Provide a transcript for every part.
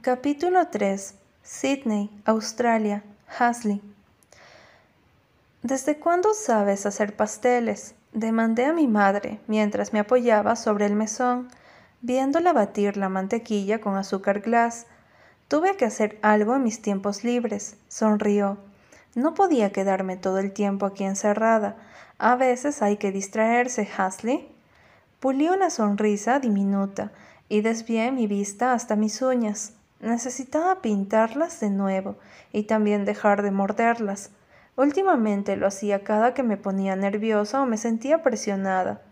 Capítulo 3. Sydney, Australia. Hasley. ¿Desde cuándo sabes hacer pasteles? Demandé a mi madre mientras me apoyaba sobre el mesón, viéndola batir la mantequilla con azúcar glass. Tuve que hacer algo en mis tiempos libres, sonrió. No podía quedarme todo el tiempo aquí encerrada. A veces hay que distraerse, Hasley. Pulí una sonrisa diminuta y desvié mi vista hasta mis uñas. Necesitaba pintarlas de nuevo y también dejar de morderlas. Últimamente lo hacía cada que me ponía nerviosa o me sentía presionada.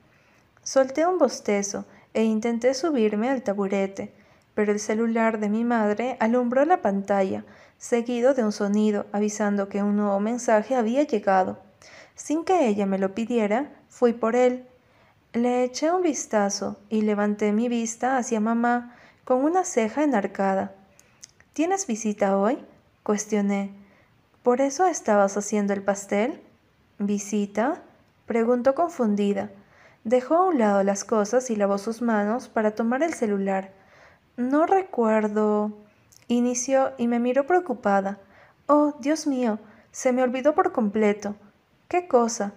Solté un bostezo e intenté subirme al taburete, pero el celular de mi madre alumbró la pantalla, seguido de un sonido avisando que un nuevo mensaje había llegado. Sin que ella me lo pidiera, fui por él. Le eché un vistazo y levanté mi vista hacia mamá con una ceja enarcada. ¿Tienes visita hoy? cuestioné. ¿Por eso estabas haciendo el pastel? ¿Visita? preguntó confundida. Dejó a un lado las cosas y lavó sus manos para tomar el celular. No recuerdo. Inició y me miró preocupada. Oh, Dios mío, se me olvidó por completo. ¿Qué cosa?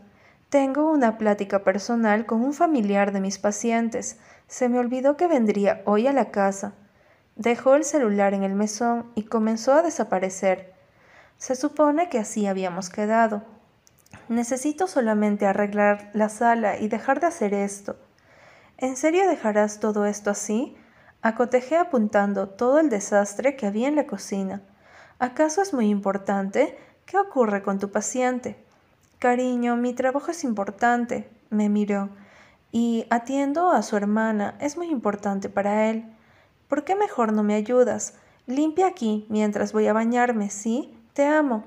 Tengo una plática personal con un familiar de mis pacientes. Se me olvidó que vendría hoy a la casa. Dejó el celular en el mesón y comenzó a desaparecer. Se supone que así habíamos quedado. Necesito solamente arreglar la sala y dejar de hacer esto. ¿En serio dejarás todo esto así? Acotejé apuntando todo el desastre que había en la cocina. ¿Acaso es muy importante? ¿Qué ocurre con tu paciente? Cariño, mi trabajo es importante, me miró, y atiendo a su hermana, es muy importante para él. ¿Por qué mejor no me ayudas? Limpia aquí mientras voy a bañarme, ¿sí? Te amo.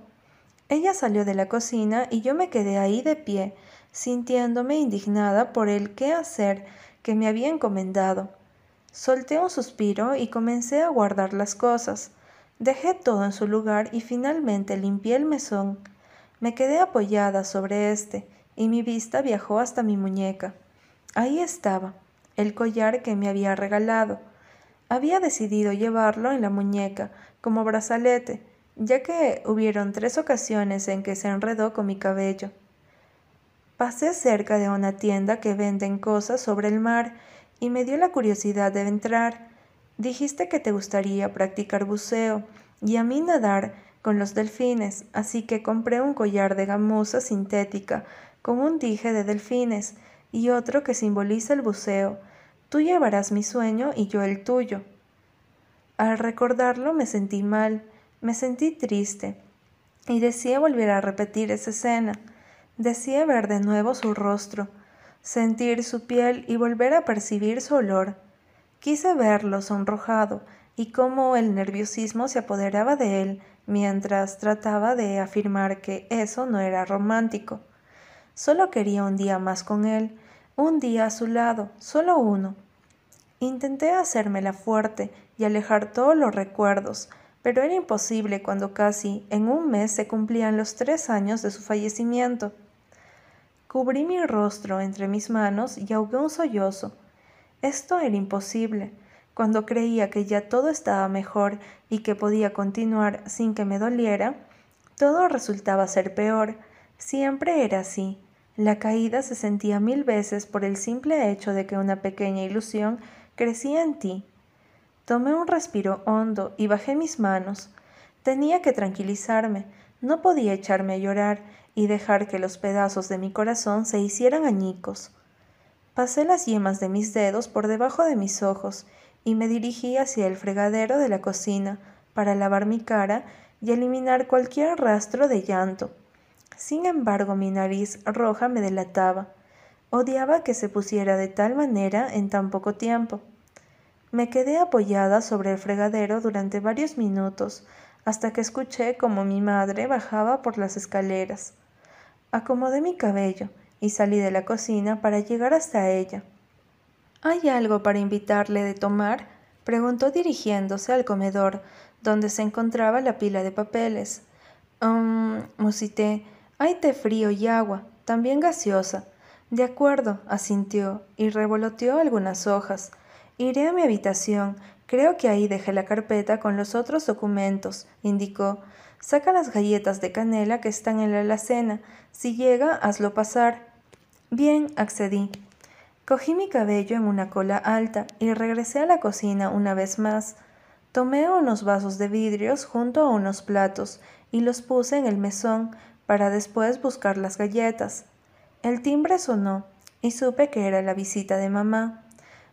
Ella salió de la cocina y yo me quedé ahí de pie, sintiéndome indignada por el qué hacer que me había encomendado. Solté un suspiro y comencé a guardar las cosas. Dejé todo en su lugar y finalmente limpié el mesón. Me quedé apoyada sobre éste y mi vista viajó hasta mi muñeca. Ahí estaba, el collar que me había regalado. Había decidido llevarlo en la muñeca como brazalete, ya que hubieron tres ocasiones en que se enredó con mi cabello. Pasé cerca de una tienda que venden cosas sobre el mar y me dio la curiosidad de entrar. Dijiste que te gustaría practicar buceo y a mí nadar con los delfines, así que compré un collar de gamuza sintética con un dije de delfines y otro que simboliza el buceo, Tú llevarás mi sueño y yo el tuyo. Al recordarlo me sentí mal, me sentí triste, y deseé volver a repetir esa escena. Deseé ver de nuevo su rostro, sentir su piel y volver a percibir su olor. Quise verlo sonrojado y cómo el nerviosismo se apoderaba de él mientras trataba de afirmar que eso no era romántico. Solo quería un día más con él, un día a su lado, solo uno. Intenté hacérmela fuerte y alejar todos los recuerdos, pero era imposible cuando casi en un mes se cumplían los tres años de su fallecimiento. Cubrí mi rostro entre mis manos y ahogué un sollozo. Esto era imposible. Cuando creía que ya todo estaba mejor y que podía continuar sin que me doliera, todo resultaba ser peor. Siempre era así. La caída se sentía mil veces por el simple hecho de que una pequeña ilusión crecía en ti. Tomé un respiro hondo y bajé mis manos. Tenía que tranquilizarme, no podía echarme a llorar y dejar que los pedazos de mi corazón se hicieran añicos. Pasé las yemas de mis dedos por debajo de mis ojos y me dirigí hacia el fregadero de la cocina para lavar mi cara y eliminar cualquier rastro de llanto. Sin embargo, mi nariz roja me delataba. Odiaba que se pusiera de tal manera en tan poco tiempo. Me quedé apoyada sobre el fregadero durante varios minutos hasta que escuché como mi madre bajaba por las escaleras. Acomodé mi cabello y salí de la cocina para llegar hasta ella. ¿Hay algo para invitarle de tomar? preguntó dirigiéndose al comedor, donde se encontraba la pila de papeles. Um, musité, hay té frío y agua, también gaseosa. De acuerdo, asintió y revoloteó algunas hojas. Iré a mi habitación. Creo que ahí dejé la carpeta con los otros documentos, indicó. Saca las galletas de canela que están en la alacena. Si llega, hazlo pasar. Bien, accedí. Cogí mi cabello en una cola alta y regresé a la cocina una vez más. Tomé unos vasos de vidrios junto a unos platos y los puse en el mesón para después buscar las galletas. El timbre sonó y supe que era la visita de mamá.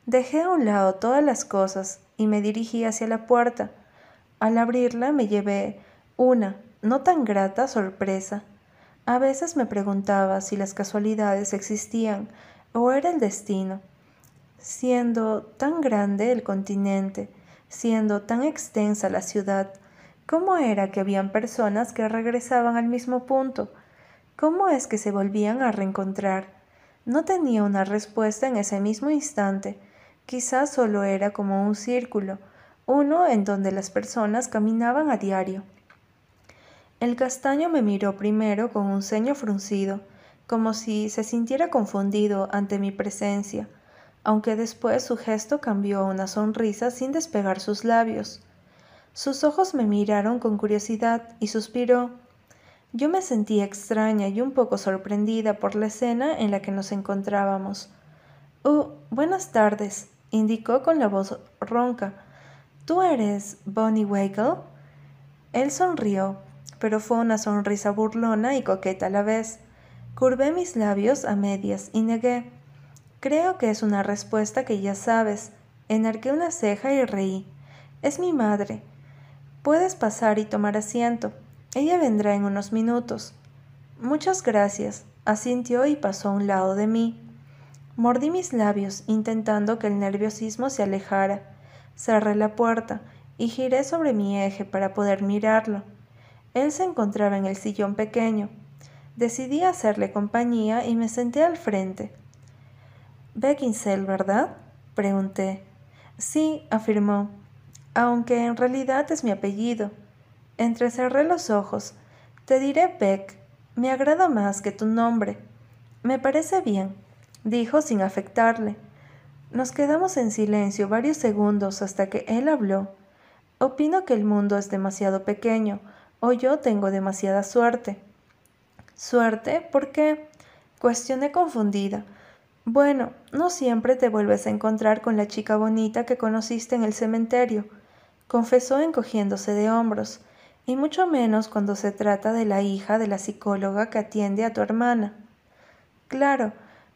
Dejé a un lado todas las cosas y me dirigí hacia la puerta. Al abrirla me llevé una, no tan grata, sorpresa. A veces me preguntaba si las casualidades existían o era el destino. Siendo tan grande el continente, siendo tan extensa la ciudad, ¿cómo era que habían personas que regresaban al mismo punto? ¿Cómo es que se volvían a reencontrar? No tenía una respuesta en ese mismo instante. Quizás solo era como un círculo, uno en donde las personas caminaban a diario. El castaño me miró primero con un ceño fruncido, como si se sintiera confundido ante mi presencia, aunque después su gesto cambió a una sonrisa sin despegar sus labios. Sus ojos me miraron con curiosidad y suspiró. Yo me sentí extraña y un poco sorprendida por la escena en la que nos encontrábamos. Oh, buenas tardes, indicó con la voz ronca. ¿Tú eres Bonnie Wagle? Él sonrió, pero fue una sonrisa burlona y coqueta a la vez. Curvé mis labios a medias y negué. Creo que es una respuesta que ya sabes. Enarqué una ceja y reí. Es mi madre. Puedes pasar y tomar asiento. Ella vendrá en unos minutos. Muchas gracias, asintió y pasó a un lado de mí. Mordí mis labios, intentando que el nerviosismo se alejara. Cerré la puerta y giré sobre mi eje para poder mirarlo. Él se encontraba en el sillón pequeño, Decidí hacerle compañía y me senté al frente. Beckinsale, ¿verdad? pregunté. Sí, afirmó, aunque en realidad es mi apellido. Entrecerré los ojos. Te diré Beck. Me agrada más que tu nombre. Me parece bien, dijo sin afectarle. Nos quedamos en silencio varios segundos hasta que él habló. Opino que el mundo es demasiado pequeño, o yo tengo demasiada suerte. ¿Suerte? ¿Por qué? Cuestioné confundida. Bueno, no siempre te vuelves a encontrar con la chica bonita que conociste en el cementerio, confesó encogiéndose de hombros, y mucho menos cuando se trata de la hija de la psicóloga que atiende a tu hermana. Claro,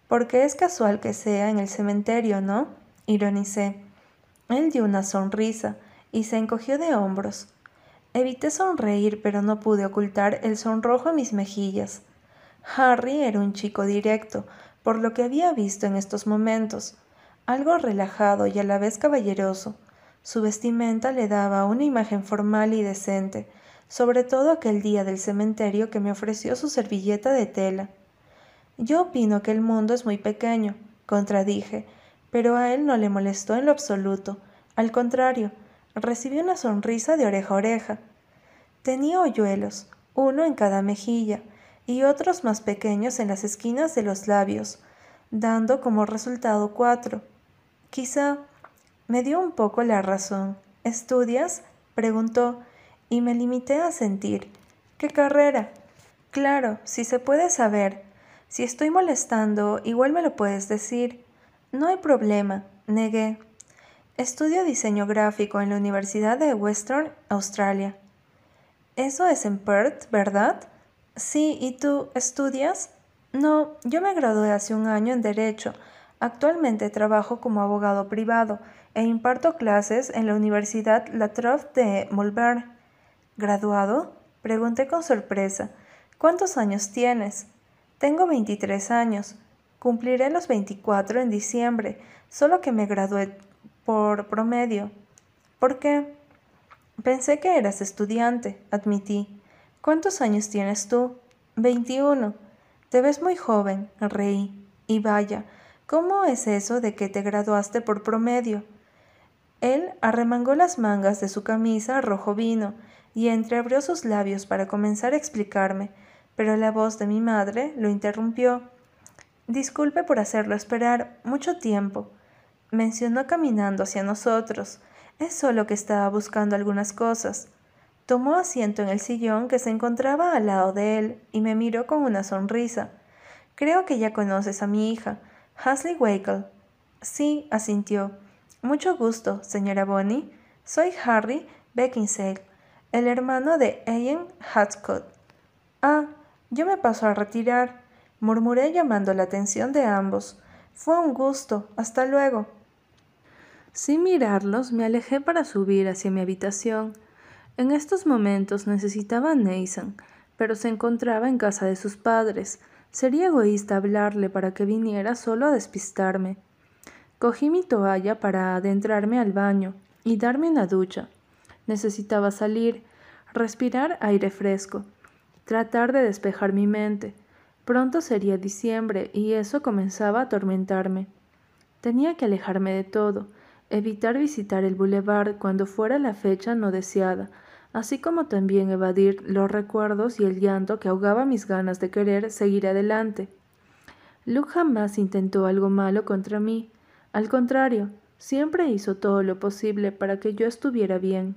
porque es casual que sea en el cementerio, ¿no? ironicé. Él dio una sonrisa y se encogió de hombros. Evité sonreír, pero no pude ocultar el sonrojo en mis mejillas. Harry era un chico directo, por lo que había visto en estos momentos, algo relajado y a la vez caballeroso. Su vestimenta le daba una imagen formal y decente, sobre todo aquel día del cementerio que me ofreció su servilleta de tela. Yo opino que el mundo es muy pequeño, contradije, pero a él no le molestó en lo absoluto. Al contrario, Recibí una sonrisa de oreja a oreja. Tenía hoyuelos, uno en cada mejilla, y otros más pequeños en las esquinas de los labios, dando como resultado cuatro. Quizá me dio un poco la razón. ¿Estudias? preguntó, y me limité a sentir. ¿Qué carrera? Claro, si se puede saber. Si estoy molestando, igual me lo puedes decir. No hay problema, negué. Estudio diseño gráfico en la Universidad de Western Australia. Eso es en Perth, ¿verdad? Sí, ¿y tú estudias? No, yo me gradué hace un año en Derecho. Actualmente trabajo como abogado privado e imparto clases en la Universidad La Trobe de Malvern. ¿Graduado? Pregunté con sorpresa. ¿Cuántos años tienes? Tengo 23 años. Cumpliré los 24 en diciembre, solo que me gradué por promedio. ¿Por qué? Pensé que eras estudiante, admití. ¿Cuántos años tienes tú? Veintiuno. Te ves muy joven, reí. Y vaya, ¿cómo es eso de que te graduaste por promedio? Él arremangó las mangas de su camisa rojo vino y entreabrió sus labios para comenzar a explicarme, pero la voz de mi madre lo interrumpió. Disculpe por hacerlo esperar mucho tiempo mencionó caminando hacia nosotros. Es solo que estaba buscando algunas cosas. Tomó asiento en el sillón que se encontraba al lado de él y me miró con una sonrisa. Creo que ya conoces a mi hija, Hasley Wakel. Sí, asintió. Mucho gusto, señora Bonnie. Soy Harry Beckinsale, el hermano de Ian Hatscott. Ah, yo me paso a retirar, murmuré llamando la atención de ambos. Fue un gusto. Hasta luego. Sin mirarlos, me alejé para subir hacia mi habitación. En estos momentos necesitaba a Nathan, pero se encontraba en casa de sus padres. Sería egoísta hablarle para que viniera solo a despistarme. Cogí mi toalla para adentrarme al baño y darme una ducha. Necesitaba salir, respirar aire fresco, tratar de despejar mi mente. Pronto sería diciembre y eso comenzaba a atormentarme. Tenía que alejarme de todo, evitar visitar el boulevard cuando fuera la fecha no deseada, así como también evadir los recuerdos y el llanto que ahogaba mis ganas de querer seguir adelante. Luke jamás intentó algo malo contra mí, al contrario, siempre hizo todo lo posible para que yo estuviera bien.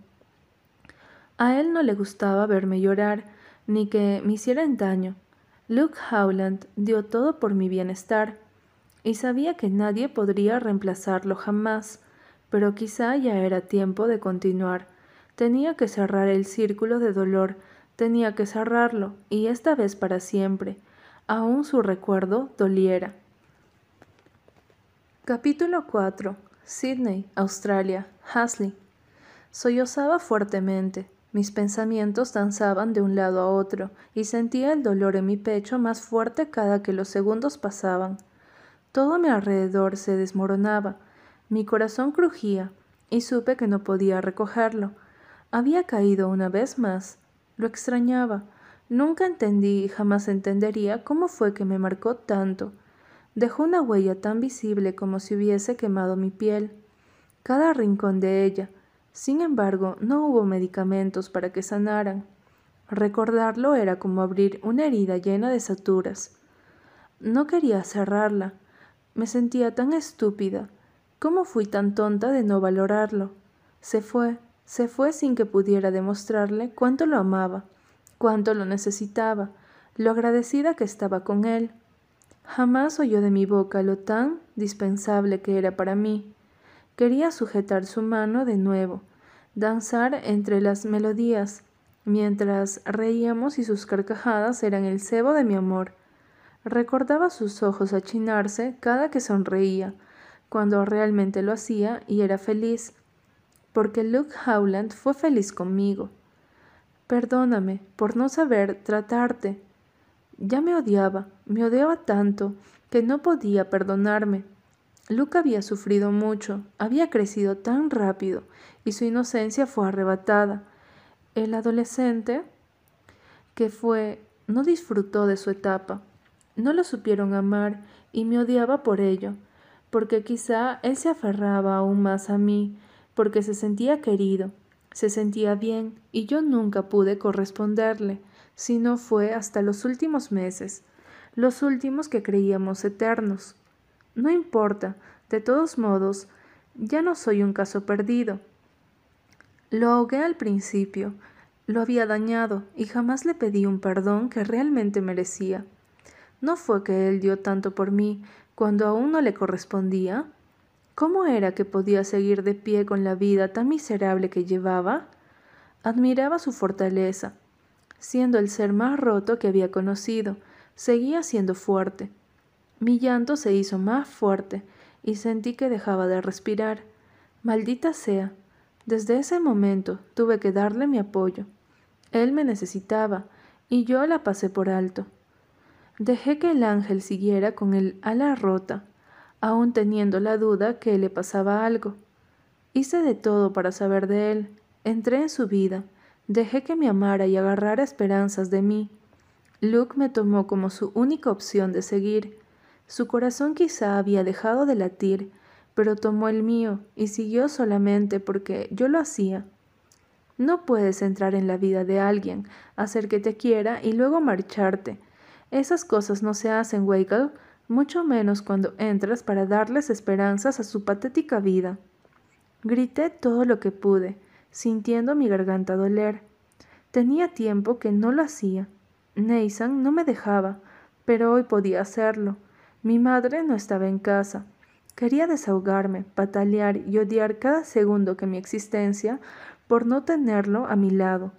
A él no le gustaba verme llorar, ni que me hicieran daño. Luke Howland dio todo por mi bienestar, y sabía que nadie podría reemplazarlo jamás, pero quizá ya era tiempo de continuar. Tenía que cerrar el círculo de dolor, tenía que cerrarlo, y esta vez para siempre, aun su recuerdo doliera. Capítulo 4. Sydney, Australia. Hasley. Sollozaba fuertemente. Mis pensamientos danzaban de un lado a otro, y sentía el dolor en mi pecho más fuerte cada que los segundos pasaban. Todo a mi alrededor se desmoronaba, mi corazón crujía y supe que no podía recogerlo. Había caído una vez más. Lo extrañaba. Nunca entendí y jamás entendería cómo fue que me marcó tanto. Dejó una huella tan visible como si hubiese quemado mi piel, cada rincón de ella. Sin embargo, no hubo medicamentos para que sanaran. Recordarlo era como abrir una herida llena de saturas. No quería cerrarla. Me sentía tan estúpida. ¿Cómo fui tan tonta de no valorarlo? Se fue, se fue sin que pudiera demostrarle cuánto lo amaba, cuánto lo necesitaba, lo agradecida que estaba con él. Jamás oyó de mi boca lo tan dispensable que era para mí. Quería sujetar su mano de nuevo, danzar entre las melodías, mientras reíamos y sus carcajadas eran el cebo de mi amor. Recordaba sus ojos achinarse cada que sonreía, cuando realmente lo hacía y era feliz, porque Luke Howland fue feliz conmigo. Perdóname por no saber tratarte. Ya me odiaba, me odiaba tanto que no podía perdonarme. Luke había sufrido mucho, había crecido tan rápido y su inocencia fue arrebatada. El adolescente que fue no disfrutó de su etapa. No lo supieron amar y me odiaba por ello porque quizá él se aferraba aún más a mí, porque se sentía querido, se sentía bien, y yo nunca pude corresponderle, si no fue hasta los últimos meses, los últimos que creíamos eternos. No importa, de todos modos, ya no soy un caso perdido. Lo ahogué al principio, lo había dañado y jamás le pedí un perdón que realmente merecía. No fue que él dio tanto por mí, cuando aún no le correspondía? ¿Cómo era que podía seguir de pie con la vida tan miserable que llevaba? Admiraba su fortaleza. Siendo el ser más roto que había conocido, seguía siendo fuerte. Mi llanto se hizo más fuerte y sentí que dejaba de respirar. Maldita sea. Desde ese momento tuve que darle mi apoyo. Él me necesitaba y yo la pasé por alto. Dejé que el ángel siguiera con el ala rota, aún teniendo la duda que le pasaba algo. Hice de todo para saber de él. Entré en su vida. Dejé que me amara y agarrara esperanzas de mí. Luke me tomó como su única opción de seguir. Su corazón quizá había dejado de latir, pero tomó el mío y siguió solamente porque yo lo hacía. No puedes entrar en la vida de alguien, hacer que te quiera y luego marcharte, esas cosas no se hacen, Wakel, mucho menos cuando entras para darles esperanzas a su patética vida. Grité todo lo que pude, sintiendo mi garganta doler. Tenía tiempo que no lo hacía. Nathan no me dejaba, pero hoy podía hacerlo. Mi madre no estaba en casa. Quería desahogarme, patalear y odiar cada segundo que mi existencia por no tenerlo a mi lado,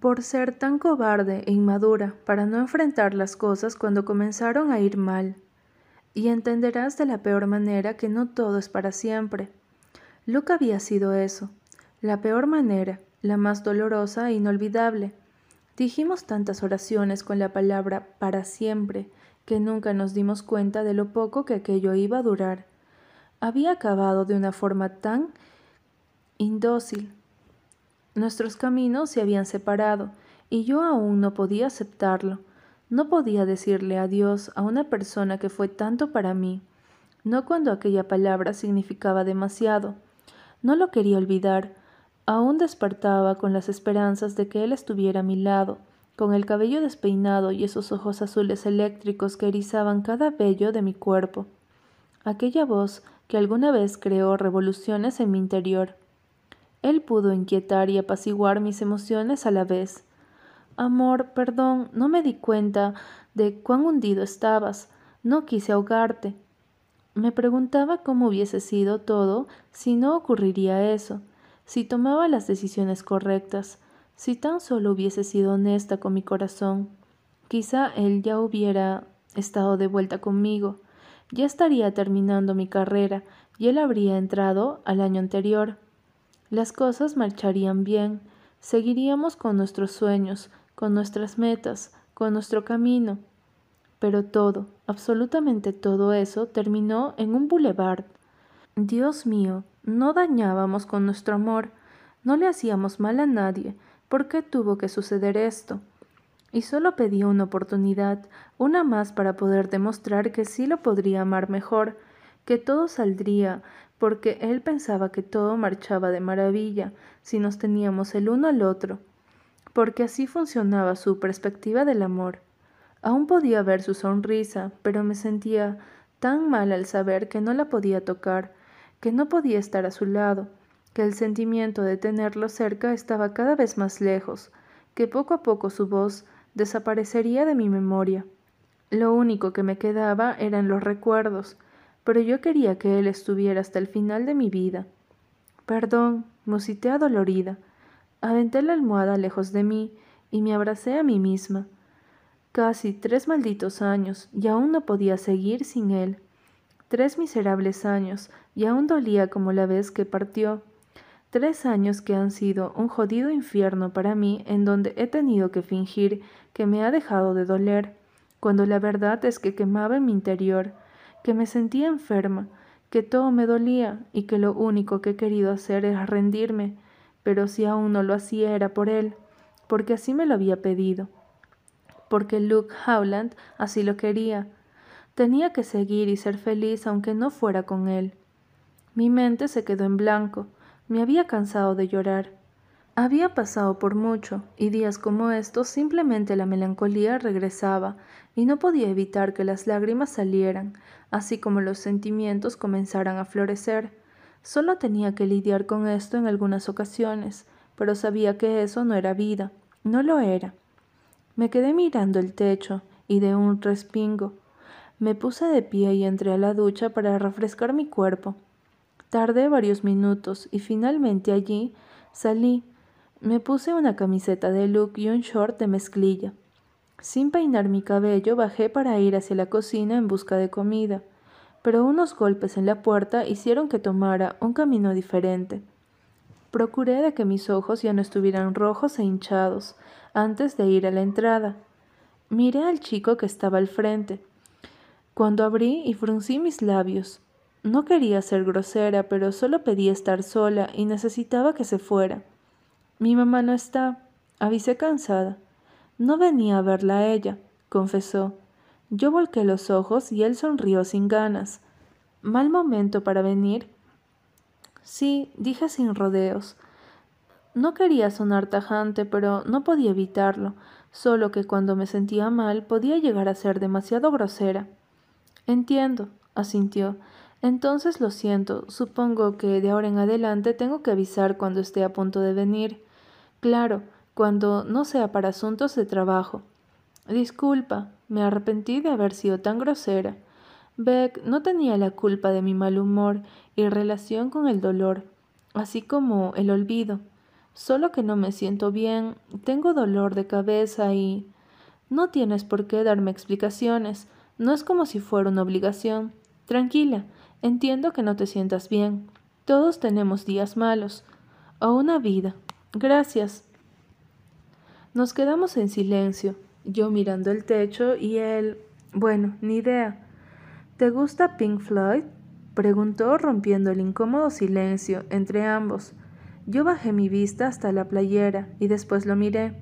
por ser tan cobarde e inmadura para no enfrentar las cosas cuando comenzaron a ir mal. Y entenderás de la peor manera que no todo es para siempre. Luke había sido eso, la peor manera, la más dolorosa e inolvidable. Dijimos tantas oraciones con la palabra para siempre que nunca nos dimos cuenta de lo poco que aquello iba a durar. Había acabado de una forma tan indócil. Nuestros caminos se habían separado y yo aún no podía aceptarlo. No podía decirle adiós a una persona que fue tanto para mí, no cuando aquella palabra significaba demasiado. No lo quería olvidar. Aún despertaba con las esperanzas de que él estuviera a mi lado, con el cabello despeinado y esos ojos azules eléctricos que erizaban cada vello de mi cuerpo. Aquella voz que alguna vez creó revoluciones en mi interior. Él pudo inquietar y apaciguar mis emociones a la vez. Amor, perdón, no me di cuenta de cuán hundido estabas. No quise ahogarte. Me preguntaba cómo hubiese sido todo si no ocurriría eso, si tomaba las decisiones correctas, si tan solo hubiese sido honesta con mi corazón, quizá él ya hubiera estado de vuelta conmigo, ya estaría terminando mi carrera y él habría entrado al año anterior. Las cosas marcharían bien, seguiríamos con nuestros sueños, con nuestras metas, con nuestro camino. Pero todo, absolutamente todo eso terminó en un boulevard. Dios mío, no dañábamos con nuestro amor, no le hacíamos mal a nadie, ¿Por qué tuvo que suceder esto? Y solo pedía una oportunidad, una más para poder demostrar que sí lo podría amar mejor, que todo saldría, porque él pensaba que todo marchaba de maravilla si nos teníamos el uno al otro, porque así funcionaba su perspectiva del amor. Aún podía ver su sonrisa, pero me sentía tan mal al saber que no la podía tocar, que no podía estar a su lado, que el sentimiento de tenerlo cerca estaba cada vez más lejos, que poco a poco su voz desaparecería de mi memoria. Lo único que me quedaba eran los recuerdos, pero yo quería que él estuviera hasta el final de mi vida. Perdón, musité adolorida. Aventé la almohada lejos de mí y me abracé a mí misma. Casi tres malditos años y aún no podía seguir sin él. Tres miserables años y aún dolía como la vez que partió. Tres años que han sido un jodido infierno para mí en donde he tenido que fingir que me ha dejado de doler, cuando la verdad es que quemaba en mi interior, que me sentía enferma, que todo me dolía y que lo único que he querido hacer era rendirme, pero si aún no lo hacía era por él, porque así me lo había pedido, porque Luke Howland así lo quería. Tenía que seguir y ser feliz aunque no fuera con él. Mi mente se quedó en blanco, me había cansado de llorar. Había pasado por mucho, y días como estos simplemente la melancolía regresaba, y no podía evitar que las lágrimas salieran, así como los sentimientos comenzaran a florecer. Solo tenía que lidiar con esto en algunas ocasiones, pero sabía que eso no era vida, no lo era. Me quedé mirando el techo, y de un respingo. Me puse de pie y entré a la ducha para refrescar mi cuerpo. Tardé varios minutos y finalmente allí salí. Me puse una camiseta de look y un short de mezclilla. Sin peinar mi cabello bajé para ir hacia la cocina en busca de comida, pero unos golpes en la puerta hicieron que tomara un camino diferente. Procuré de que mis ojos ya no estuvieran rojos e hinchados antes de ir a la entrada. Miré al chico que estaba al frente. Cuando abrí y fruncí mis labios, no quería ser grosera, pero solo pedía estar sola y necesitaba que se fuera. Mi mamá no está. Avisé cansada. No venía a verla a ella, confesó. Yo volqué los ojos y él sonrió sin ganas. ¿Mal momento para venir? Sí, dije sin rodeos. No quería sonar tajante, pero no podía evitarlo, solo que cuando me sentía mal podía llegar a ser demasiado grosera. Entiendo, asintió. Entonces lo siento, supongo que de ahora en adelante tengo que avisar cuando esté a punto de venir. Claro, cuando no sea para asuntos de trabajo. Disculpa, me arrepentí de haber sido tan grosera. Beck no tenía la culpa de mi mal humor y relación con el dolor, así como el olvido. Solo que no me siento bien, tengo dolor de cabeza y... No tienes por qué darme explicaciones, no es como si fuera una obligación. Tranquila, entiendo que no te sientas bien. Todos tenemos días malos. O una vida. Gracias. Nos quedamos en silencio, yo mirando el techo y él... Bueno, ni idea. ¿Te gusta Pink Floyd? preguntó rompiendo el incómodo silencio entre ambos. Yo bajé mi vista hasta la playera y después lo miré.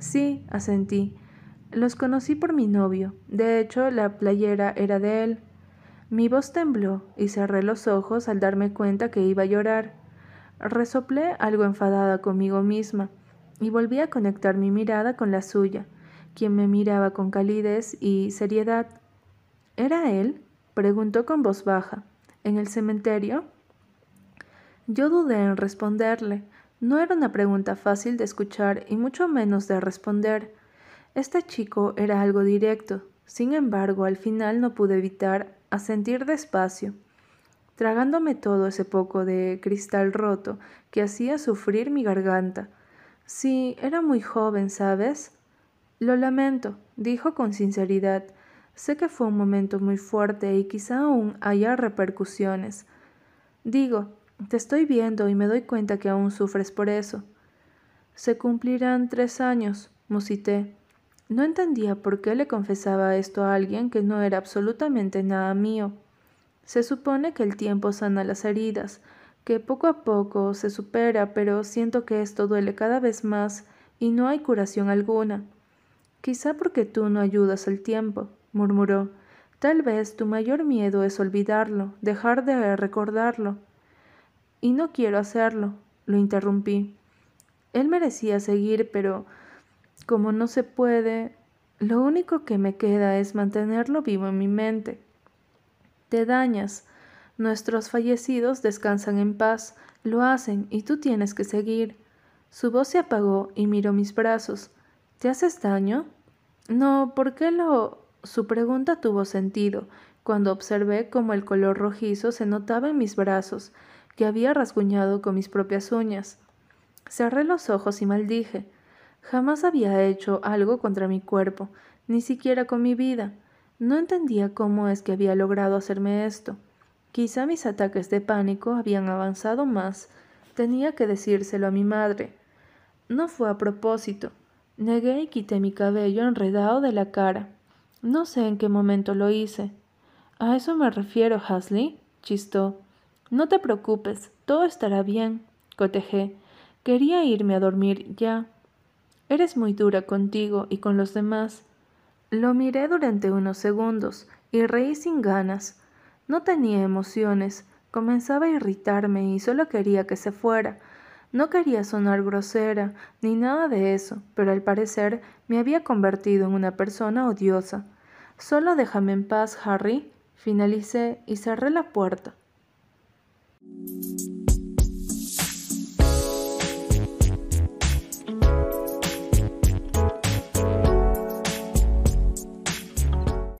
Sí, asentí. Los conocí por mi novio. De hecho, la playera era de él. Mi voz tembló y cerré los ojos al darme cuenta que iba a llorar. Resoplé algo enfadada conmigo misma y volví a conectar mi mirada con la suya, quien me miraba con calidez y seriedad. ¿Era él? preguntó con voz baja. ¿En el cementerio? Yo dudé en responderle. No era una pregunta fácil de escuchar y mucho menos de responder. Este chico era algo directo. Sin embargo, al final no pude evitar asentir despacio, tragándome todo ese poco de cristal roto que hacía sufrir mi garganta. Sí, era muy joven, ¿sabes? Lo lamento, dijo con sinceridad. Sé que fue un momento muy fuerte y quizá aún haya repercusiones. Digo, te estoy viendo y me doy cuenta que aún sufres por eso. Se cumplirán tres años, musité. No entendía por qué le confesaba esto a alguien que no era absolutamente nada mío. Se supone que el tiempo sana las heridas, que poco a poco se supera, pero siento que esto duele cada vez más y no hay curación alguna. Quizá porque tú no ayudas al tiempo, murmuró. Tal vez tu mayor miedo es olvidarlo, dejar de recordarlo. Y no quiero hacerlo, lo interrumpí. Él merecía seguir, pero como no se puede, lo único que me queda es mantenerlo vivo en mi mente. Te dañas. Nuestros fallecidos descansan en paz, lo hacen y tú tienes que seguir. Su voz se apagó y miró mis brazos. ¿Te haces daño? No, ¿por qué lo... Su pregunta tuvo sentido cuando observé cómo el color rojizo se notaba en mis brazos, que había rasguñado con mis propias uñas. Cerré los ojos y maldije. Jamás había hecho algo contra mi cuerpo, ni siquiera con mi vida. No entendía cómo es que había logrado hacerme esto. Quizá mis ataques de pánico habían avanzado más. Tenía que decírselo a mi madre. No fue a propósito. Negué y quité mi cabello enredado de la cara. No sé en qué momento lo hice. A eso me refiero, Hasley, chistó. No te preocupes, todo estará bien, cotejé. Quería irme a dormir ya. Eres muy dura contigo y con los demás. Lo miré durante unos segundos y reí sin ganas. No tenía emociones, comenzaba a irritarme y solo quería que se fuera. No quería sonar grosera ni nada de eso, pero al parecer me había convertido en una persona odiosa. Solo déjame en paz, Harry. Finalicé y cerré la puerta.